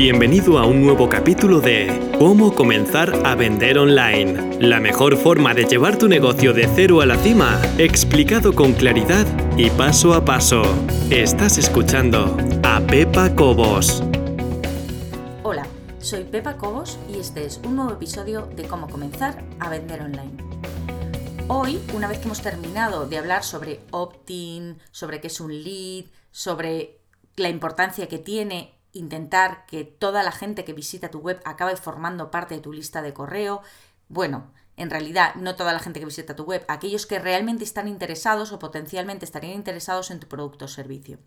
Bienvenido a un nuevo capítulo de Cómo comenzar a vender online. La mejor forma de llevar tu negocio de cero a la cima, explicado con claridad y paso a paso. Estás escuchando a Pepa Cobos. Hola, soy Pepa Cobos y este es un nuevo episodio de Cómo comenzar a vender online. Hoy, una vez que hemos terminado de hablar sobre opt-in, sobre qué es un lead, sobre la importancia que tiene intentar que toda la gente que visita tu web acabe formando parte de tu lista de correo. Bueno, en realidad no toda la gente que visita tu web, aquellos que realmente están interesados o potencialmente estarían interesados en tu producto o servicio.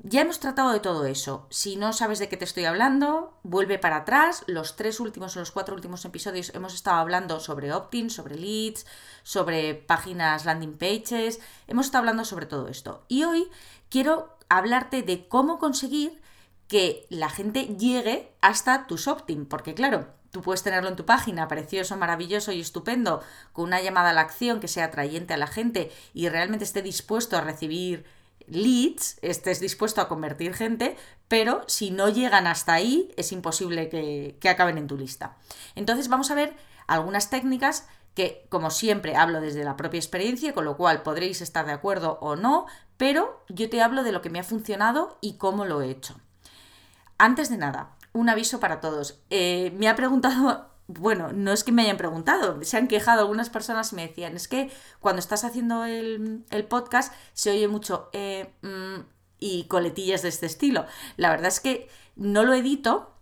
Ya hemos tratado de todo eso. Si no sabes de qué te estoy hablando, vuelve para atrás. Los tres últimos o los cuatro últimos episodios hemos estado hablando sobre opt-in, sobre leads, sobre páginas landing pages. Hemos estado hablando sobre todo esto. Y hoy quiero hablarte de cómo conseguir que la gente llegue hasta tu opt-in, porque claro, tú puedes tenerlo en tu página, precioso, maravilloso y estupendo, con una llamada a la acción que sea atrayente a la gente y realmente esté dispuesto a recibir leads, estés dispuesto a convertir gente, pero si no llegan hasta ahí, es imposible que, que acaben en tu lista. Entonces vamos a ver algunas técnicas que, como siempre, hablo desde la propia experiencia, con lo cual podréis estar de acuerdo o no, pero yo te hablo de lo que me ha funcionado y cómo lo he hecho. Antes de nada, un aviso para todos. Eh, me ha preguntado, bueno, no es que me hayan preguntado, se han quejado algunas personas y me decían, es que cuando estás haciendo el, podcast se oye mucho eh, mm, y coletillas de este estilo. La verdad es que no lo edito,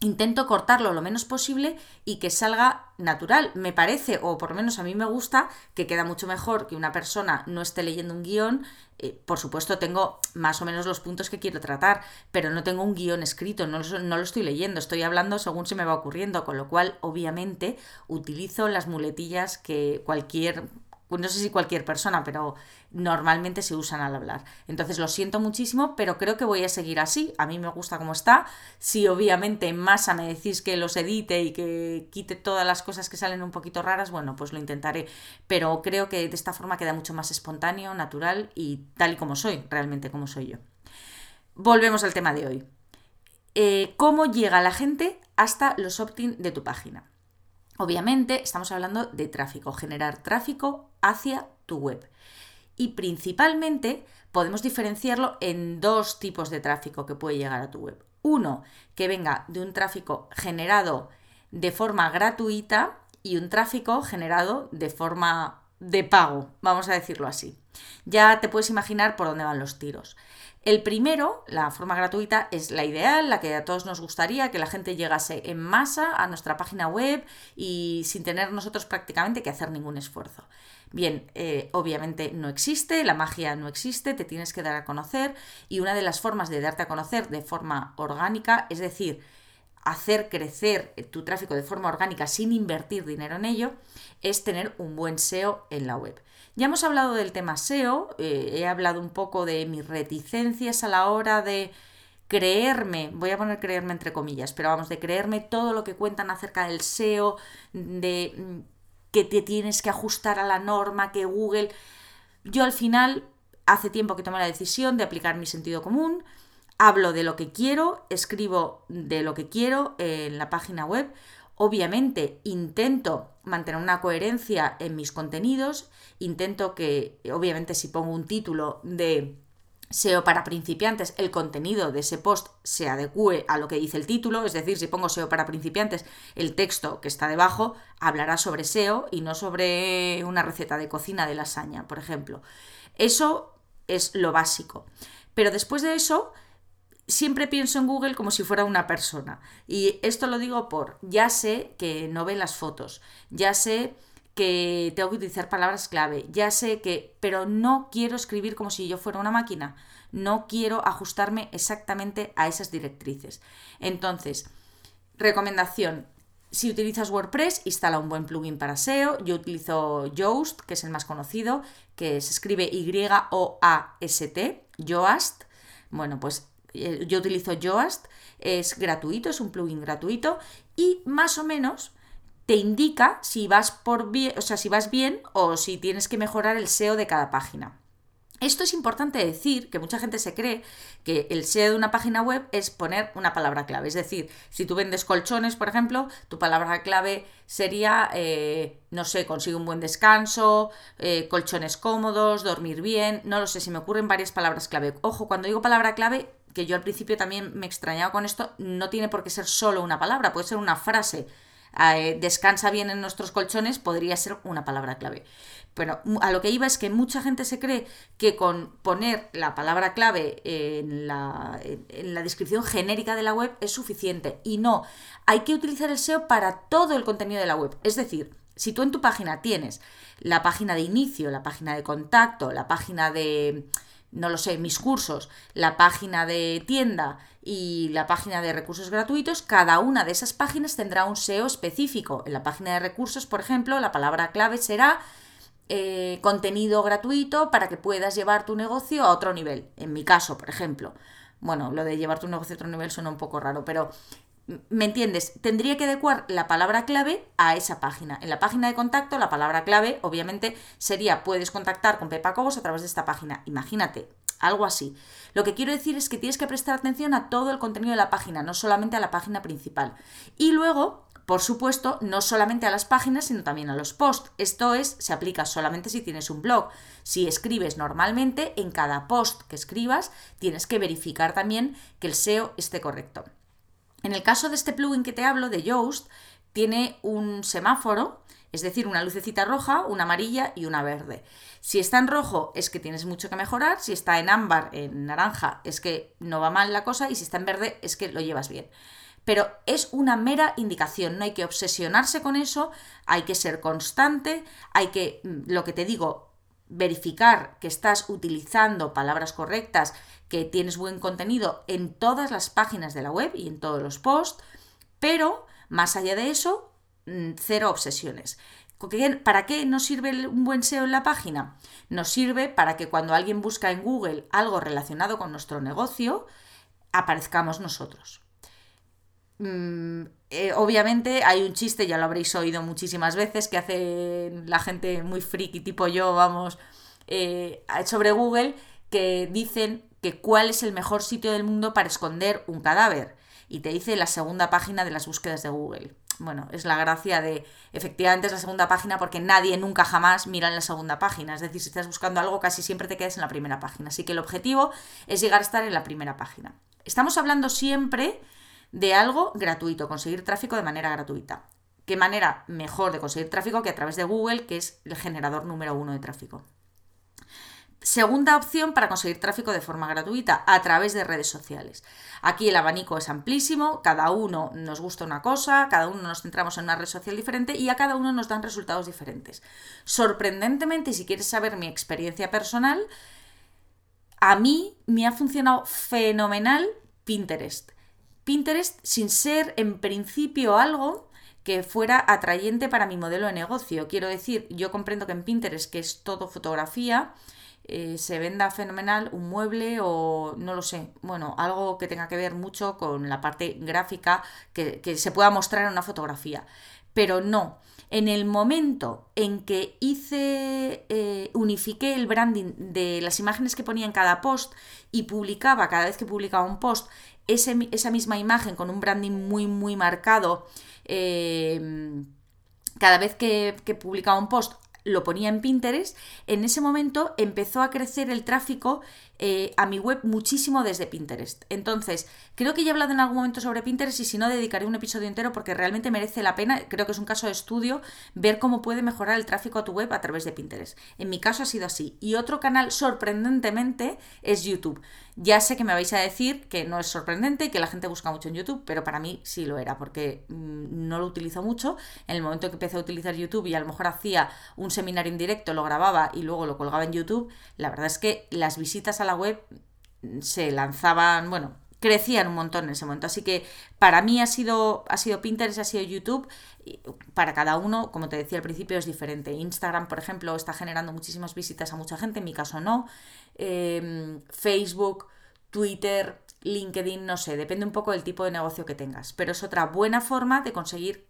intento cortarlo lo menos posible y que salga natural. Me parece, o por lo menos a mí me gusta, que queda mucho mejor que una persona no esté leyendo un guion. Eh, por supuesto, tengo más o menos los puntos que quiero tratar, pero no tengo un guion escrito, no, no lo estoy leyendo, estoy hablando según se me va ocurriendo, con lo cual, obviamente, utilizo las muletillas que cualquier no sé si cualquier persona, pero normalmente se usan al hablar. Entonces lo siento muchísimo, pero creo que voy a seguir así. A mí me gusta como está. Si obviamente en masa me decís que los edite y que quite todas las cosas que salen un poquito raras, bueno, pues lo intentaré. Pero creo que de esta forma queda mucho más espontáneo, natural y tal y como soy, realmente como soy yo. Volvemos al tema de hoy. Eh, ¿Cómo llega la gente hasta los opt-in de tu página? Obviamente estamos hablando de tráfico, generar tráfico hacia tu web. Y principalmente podemos diferenciarlo en dos tipos de tráfico que puede llegar a tu web. Uno, que venga de un tráfico generado de forma gratuita y un tráfico generado de forma de pago, vamos a decirlo así. Ya te puedes imaginar por dónde van los tiros. El primero, la forma gratuita, es la ideal, la que a todos nos gustaría, que la gente llegase en masa a nuestra página web y sin tener nosotros prácticamente que hacer ningún esfuerzo. Bien, eh, obviamente no existe, la magia no existe, te tienes que dar a conocer y una de las formas de darte a conocer de forma orgánica, es decir, hacer crecer tu tráfico de forma orgánica sin invertir dinero en ello, es tener un buen SEO en la web. Ya hemos hablado del tema SEO, eh, he hablado un poco de mis reticencias a la hora de creerme, voy a poner creerme entre comillas, pero vamos, de creerme todo lo que cuentan acerca del SEO, de mm, que te tienes que ajustar a la norma, que Google... Yo al final, hace tiempo que tomé la decisión de aplicar mi sentido común, hablo de lo que quiero, escribo de lo que quiero en la página web. Obviamente intento mantener una coherencia en mis contenidos, intento que, obviamente si pongo un título de SEO para principiantes, el contenido de ese post se adecue a lo que dice el título, es decir, si pongo SEO para principiantes, el texto que está debajo hablará sobre SEO y no sobre una receta de cocina de lasaña, por ejemplo. Eso es lo básico. Pero después de eso, siempre pienso en Google como si fuera una persona. Y esto lo digo por, ya sé que no ve las fotos, ya sé que tengo que utilizar palabras clave, ya sé que, pero no quiero escribir como si yo fuera una máquina, no quiero ajustarme exactamente a esas directrices. Entonces, recomendación, si utilizas WordPress, instala un buen plugin para SEO. Yo utilizo Yoast, que es el más conocido, que se escribe Y-O-A-S-T, Yoast. Bueno, pues eh, yo utilizo Yoast, es gratuito, es un plugin gratuito y más o menos te indica si vas por bien, o sea, si vas bien o si tienes que mejorar el SEO de cada página. Esto es importante decir, que mucha gente se cree que el SEO de una página web es poner una palabra clave. Es decir, si tú vendes colchones, por ejemplo, tu palabra clave sería, eh, no sé, consigue un buen descanso, eh, colchones cómodos, dormir bien, no lo sé, si me ocurren varias palabras clave. Ojo, cuando digo palabra clave, que yo al principio también me extrañaba con esto, no tiene por qué ser solo una palabra, puede ser una frase. Eh, descansa bien en nuestros colchones podría ser una palabra clave. Pero a lo que iba es que mucha gente se cree que con poner la palabra clave en la, en la descripción genérica de la web es suficiente. Y no, hay que utilizar el SEO para todo el contenido de la web. Es decir, si tú en tu página tienes la página de inicio, la página de contacto, la página de, no lo sé, mis cursos, la página de tienda y la página de recursos gratuitos, cada una de esas páginas tendrá un SEO específico. En la página de recursos, por ejemplo, la palabra clave será eh, contenido gratuito para que puedas llevar tu negocio a otro nivel. En mi caso, por ejemplo. Bueno, lo de llevar tu negocio a otro nivel suena un poco raro, pero ¿me entiendes? Tendría que adecuar la palabra clave a esa página. En la página de contacto, la palabra clave, obviamente, sería puedes contactar con Pepa Cobos a través de esta página. Imagínate, algo así. Lo que quiero decir es que tienes que prestar atención a todo el contenido de la página, no solamente a la página principal. Y luego por supuesto, no solamente a las páginas, sino también a los posts. Esto es, se aplica solamente si tienes un blog. Si escribes normalmente, en cada post que escribas, tienes que verificar también que el SEO esté correcto. En el caso de este plugin que te hablo, de Yoast, tiene un semáforo, es decir, una lucecita roja, una amarilla y una verde. Si está en rojo es que tienes mucho que mejorar, si está en ámbar, en naranja, es que no va mal la cosa. Y si está en verde es que lo llevas bien. Pero es una mera indicación, no hay que obsesionarse con eso, hay que ser constante, hay que, mm, lo que te digo, verificar que estás utilizando palabras correctas, que tienes buen contenido en todas las páginas de la web y en todos los posts, pero más allá de eso, mm, cero obsesiones. ¿Para qué nos sirve un buen SEO en la página? Nos sirve para que cuando alguien busca en Google algo relacionado con nuestro negocio, aparezcamos nosotros. Eh, obviamente hay un chiste, ya lo habréis oído muchísimas veces, que hace la gente muy friki tipo yo, vamos, eh, sobre Google, que dicen que cuál es el mejor sitio del mundo para esconder un cadáver. Y te dice la segunda página de las búsquedas de Google. Bueno, es la gracia de, efectivamente es la segunda página porque nadie nunca jamás mira en la segunda página. Es decir, si estás buscando algo, casi siempre te quedas en la primera página. Así que el objetivo es llegar a estar en la primera página. Estamos hablando siempre de algo gratuito, conseguir tráfico de manera gratuita. ¿Qué manera mejor de conseguir tráfico que a través de Google, que es el generador número uno de tráfico? Segunda opción para conseguir tráfico de forma gratuita, a través de redes sociales. Aquí el abanico es amplísimo, cada uno nos gusta una cosa, cada uno nos centramos en una red social diferente y a cada uno nos dan resultados diferentes. Sorprendentemente, si quieres saber mi experiencia personal, a mí me ha funcionado fenomenal Pinterest. Pinterest sin ser en principio algo que fuera atrayente para mi modelo de negocio. Quiero decir, yo comprendo que en Pinterest, que es todo fotografía, eh, se venda fenomenal un mueble o no lo sé, bueno, algo que tenga que ver mucho con la parte gráfica que, se pueda mostrar en una fotografía. Pero no, en el momento en que hice, eh, unifiqué el branding de las imágenes que ponía en cada post y publicaba, cada vez que publicaba un post, esa misma imagen con un branding muy, muy marcado, eh, cada vez que, que publicaba un post lo ponía en Pinterest, en ese momento empezó a crecer el tráfico eh, a mi web muchísimo desde Pinterest. Entonces, creo que ya he hablado en algún momento sobre Pinterest y si no, dedicaré un episodio entero porque realmente merece la pena, creo que es un caso de estudio, ver cómo puede mejorar el tráfico a tu web a través de Pinterest. En mi caso ha sido así. Y otro canal sorprendentemente es YouTube. Ya sé que me vais a decir que no es sorprendente y que la gente busca mucho en YouTube, pero para mí sí lo era, porque mm, no lo utilizo mucho. En el momento que empecé a utilizar YouTube y a lo mejor hacía un seminario en directo, lo grababa y luego lo colgaba en YouTube, la verdad es que las visitas a la web se lanzaban, bueno, crecían un montón en ese momento. Así que para mí ha sido, ha sido Pinterest, ha sido YouTube. Para cada uno, como te decía al principio, es diferente. Instagram, por ejemplo, está generando muchísimas visitas a mucha gente, en mi caso no. Em, Facebook, Twitter, LinkedIn, no sé, depende un poco del tipo de negocio que tengas. Pero es otra buena forma de conseguir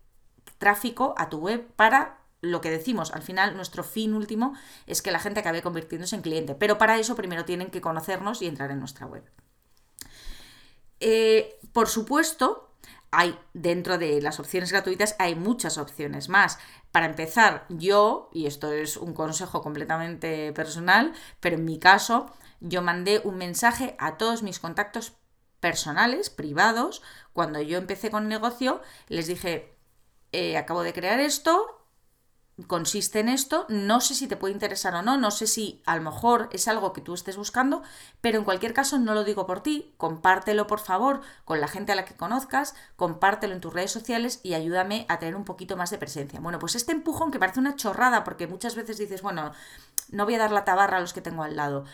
tráfico a tu web para lo que decimos, al final nuestro fin último es que la gente acabe convirtiéndose en cliente, pero para eso primero tienen que conocernos y entrar en nuestra web. Eh, por supuesto, hay dentro de las opciones gratuitas hay muchas opciones más. Para empezar, yo, y esto es un consejo completamente personal, pero en mi caso, yo mandé un mensaje a todos mis contactos personales, privados, cuando yo empecé con negocio, les dije, eh, acabo de crear esto, consiste en esto, no sé si te puede interesar o no, no sé si a lo mejor es algo que tú estés buscando, pero en cualquier caso no lo digo por ti, compártelo por favor con la gente a la que conozcas, compártelo en tus redes sociales y ayúdame a tener un poquito más de presencia. Bueno, pues este empujón que parece una chorrada porque muchas veces dices, bueno, no voy a dar la tabarra a los que tengo al lado,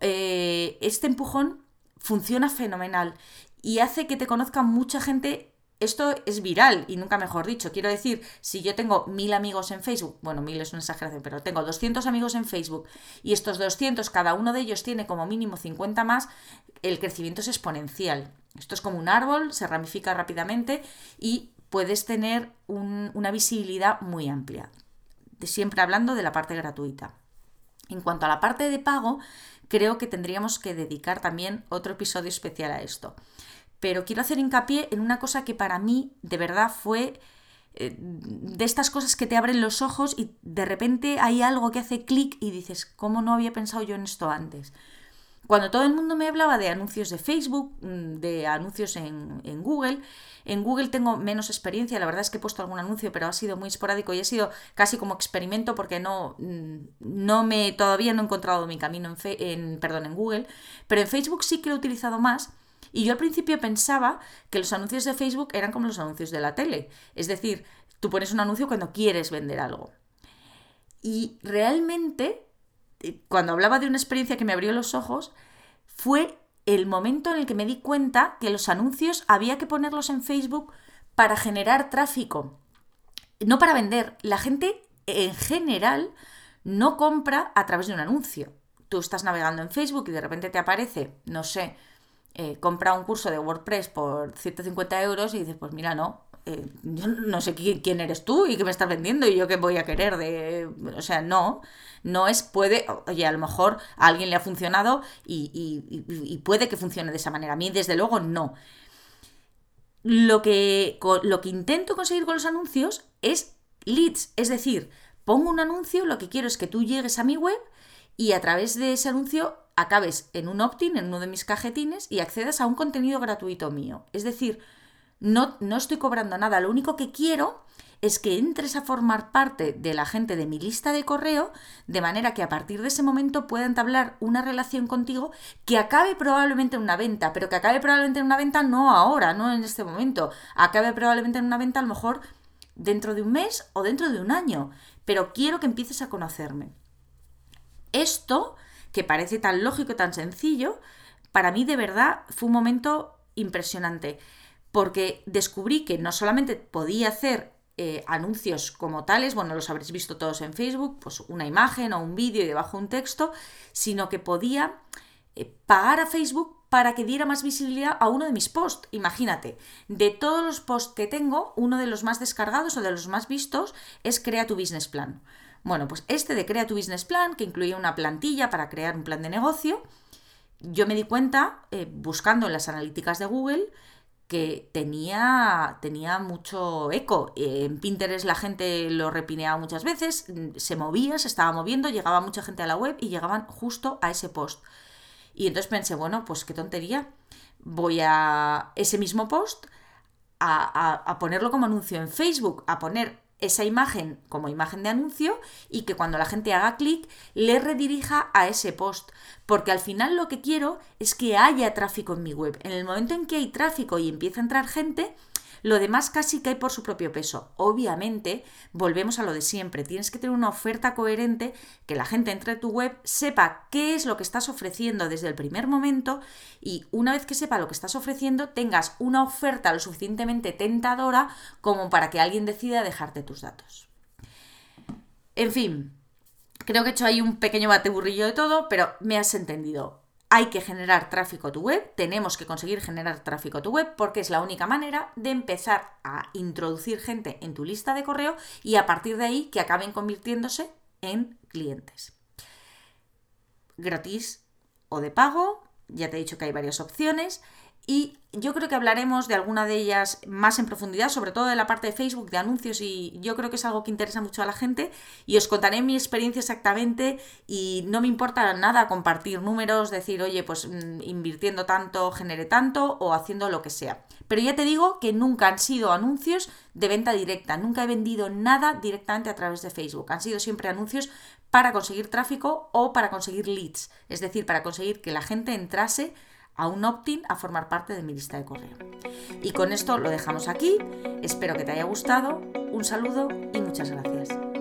eh, este empujón funciona fenomenal y hace que te conozca mucha gente esto es viral y nunca mejor dicho. Quiero decir, si yo tengo mil amigos en Facebook, bueno, mil es una exageración, pero tengo 200 amigos en Facebook y estos 200, cada uno de ellos tiene como mínimo 50 más, el crecimiento es exponencial. Esto es como un árbol, se ramifica rápidamente y puedes tener una visibilidad muy amplia. Siempre hablando de la parte gratuita. En cuanto a la parte de pago, creo que tendríamos que dedicar también otro episodio especial a esto pero quiero hacer hincapié en una cosa que para mí de verdad fue eh, de estas cosas que te abren los ojos y de repente hay algo que hace clic y dices, ¿cómo no había pensado yo en esto antes? Cuando todo el mundo me hablaba de anuncios de Facebook, mm, de anuncios en, en, Google, en Google tengo menos experiencia, la verdad es que he puesto algún anuncio, pero ha sido muy esporádico y ha sido casi como experimento porque no, mm, no me, todavía no he encontrado mi camino en, en, perdón, en Google, pero en Facebook sí que lo he utilizado más y yo al principio pensaba que los anuncios de Facebook eran como los anuncios de la tele. Es decir, tú pones un anuncio cuando quieres vender algo. Y realmente, eh, cuando hablaba de una experiencia que me abrió los ojos, fue el momento en el que me di cuenta que los anuncios había que ponerlos en Facebook para generar tráfico, no para vender. La gente en general no compra a través de un anuncio. Tú estás navegando en Facebook y de repente te aparece, no sé, eh, compra un curso de WordPress por 150 euros y dices, pues mira, no, eh, yo no sé quién, eres tú y qué me estás vendiendo y yo qué voy a querer de... O sea, no, no es, puede, oye, a lo mejor a alguien le ha funcionado y, puede que funcione de esa manera. A mí, desde luego, no. Lo que, lo que intento conseguir con los anuncios es leads, es decir, pongo un anuncio, lo que quiero es que tú llegues a mi web y a través de ese anuncio acabes en un opt-in, en uno de mis cajetines, y accedas a un contenido gratuito mío. Es decir, no, no estoy cobrando nada, lo único que quiero es que entres a formar parte de la gente de mi lista de correo, de manera que a partir de ese momento pueda entablar una relación contigo que acabe probablemente en una venta, pero que acabe probablemente en una venta no ahora, no en este momento, acabe probablemente en una venta a lo mejor dentro de un mes o dentro de un año, pero quiero que empieces a conocerme. Esto que parece tan lógico, tan sencillo, para mí de verdad fue un momento impresionante, porque descubrí que no solamente podía hacer eh, anuncios como tales, bueno, los habréis visto todos en Facebook, pues una imagen o un vídeo y debajo un texto, sino que podía eh, pagar a Facebook para que diera más visibilidad a uno de mis posts. Imagínate, de todos los posts que tengo, uno de los más descargados o de los más vistos es Crea tu Business Plan. Bueno, pues este de Crea tu Business Plan, que incluía una plantilla para crear un plan de negocio, yo me di cuenta, eh, buscando en las analíticas de Google, que tenía, tenía mucho eco. En Pinterest la gente lo repineaba muchas veces, se movía, se estaba moviendo, llegaba mucha gente a la web y llegaban justo a ese post. Y entonces pensé, bueno, pues qué tontería. Voy a ese mismo post a, a ponerlo como anuncio en Facebook, a poner esa imagen como imagen de anuncio y que cuando la gente haga clic le redirija a ese post. Porque al final lo que quiero es que haya tráfico en mi web. En el momento en que hay tráfico y empieza a entrar gente, lo demás casi cae por su propio peso. Obviamente, volvemos a lo de siempre. Tienes que tener una oferta coherente, que la gente entre tu web, sepa qué es lo que estás ofreciendo desde el primer momento y una vez que sepa lo que estás ofreciendo, tengas una oferta lo suficientemente tentadora como para que alguien decida dejarte tus datos. En fin, creo que he hecho ahí un pequeño bateburrillo de todo, pero me has entendido. Hay que generar tráfico a tu web, tenemos que conseguir generar tráfico a tu web porque es la única manera de empezar a introducir gente en tu lista de correo y a partir de ahí que acaben convirtiéndose en clientes. Gratis o de pago, ya te he dicho que hay varias opciones y yo creo que hablaremos de alguna de ellas más en profundidad, sobre todo de la parte de Facebook, de anuncios, y yo creo que es algo que interesa mucho a la gente. Y os contaré mi experiencia exactamente y no me importa nada compartir números, decir, oye, pues mm, invirtiendo tanto, genere tanto o haciendo lo que sea. Pero ya te digo que nunca han sido anuncios de venta directa, nunca he vendido nada directamente a través de Facebook. Han sido siempre anuncios para conseguir tráfico o para conseguir leads, es decir, para conseguir que la gente entrase a un opt-in a formar parte de mi lista de correo. Y con esto lo dejamos aquí. Espero que te haya gustado. Un saludo y muchas gracias.